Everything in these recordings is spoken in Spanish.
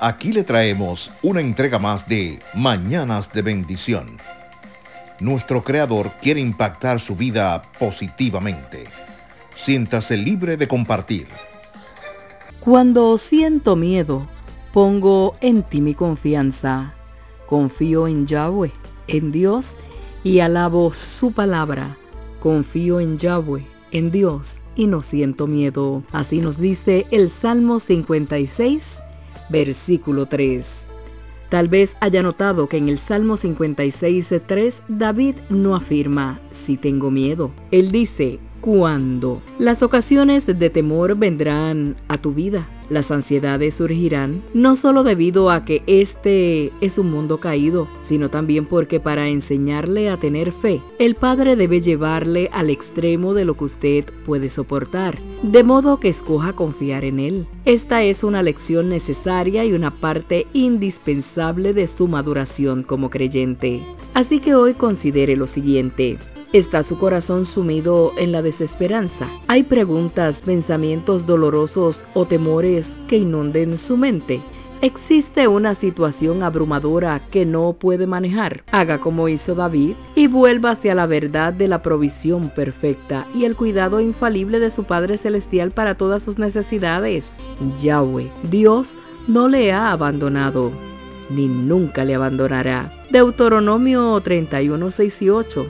Aquí le traemos una entrega más de Mañanas de Bendición. Nuestro Creador quiere impactar su vida positivamente. Siéntase libre de compartir. Cuando siento miedo, pongo en ti mi confianza. Confío en Yahweh, en Dios, y alabo su palabra. Confío en Yahweh, en Dios, y no siento miedo. Así nos dice el Salmo 56, versículo 3. Tal vez haya notado que en el Salmo 56.3 David no afirma si tengo miedo. Él dice, ¿cuándo? Las ocasiones de temor vendrán a tu vida las ansiedades surgirán no solo debido a que este es un mundo caído, sino también porque para enseñarle a tener fe, el Padre debe llevarle al extremo de lo que usted puede soportar, de modo que escoja confiar en Él. Esta es una lección necesaria y una parte indispensable de su maduración como creyente. Así que hoy considere lo siguiente. ¿Está su corazón sumido en la desesperanza? ¿Hay preguntas, pensamientos dolorosos o temores que inunden su mente? ¿Existe una situación abrumadora que no puede manejar? Haga como hizo David y vuelva hacia la verdad de la provisión perfecta y el cuidado infalible de su Padre Celestial para todas sus necesidades. Yahweh, Dios no le ha abandonado, ni nunca le abandonará. Deuteronomio 31, 6 y 8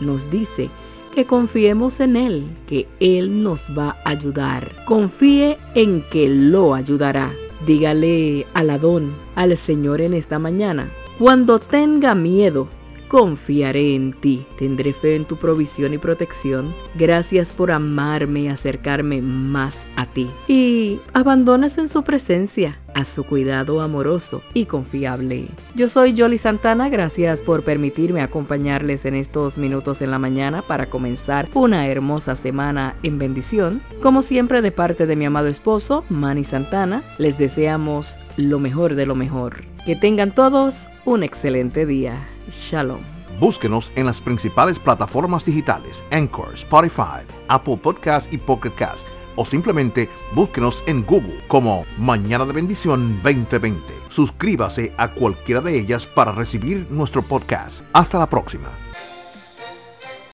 nos dice que confiemos en Él, que Él nos va a ayudar. Confíe en que lo ayudará. Dígale al Adón, al Señor en esta mañana, cuando tenga miedo, confiaré en ti. Tendré fe en tu provisión y protección. Gracias por amarme y acercarme más a ti. Y abandonas en su presencia a su cuidado amoroso y confiable. Yo soy Jolly Santana, gracias por permitirme acompañarles en estos minutos en la mañana para comenzar una hermosa semana en bendición. Como siempre de parte de mi amado esposo, Manny Santana, les deseamos lo mejor de lo mejor. Que tengan todos un excelente día. Shalom. Búsquenos en las principales plataformas digitales, Anchor, Spotify, Apple Podcast y Pocket Cast, o simplemente búsquenos en Google como Mañana de Bendición 2020. Suscríbase a cualquiera de ellas para recibir nuestro podcast. Hasta la próxima.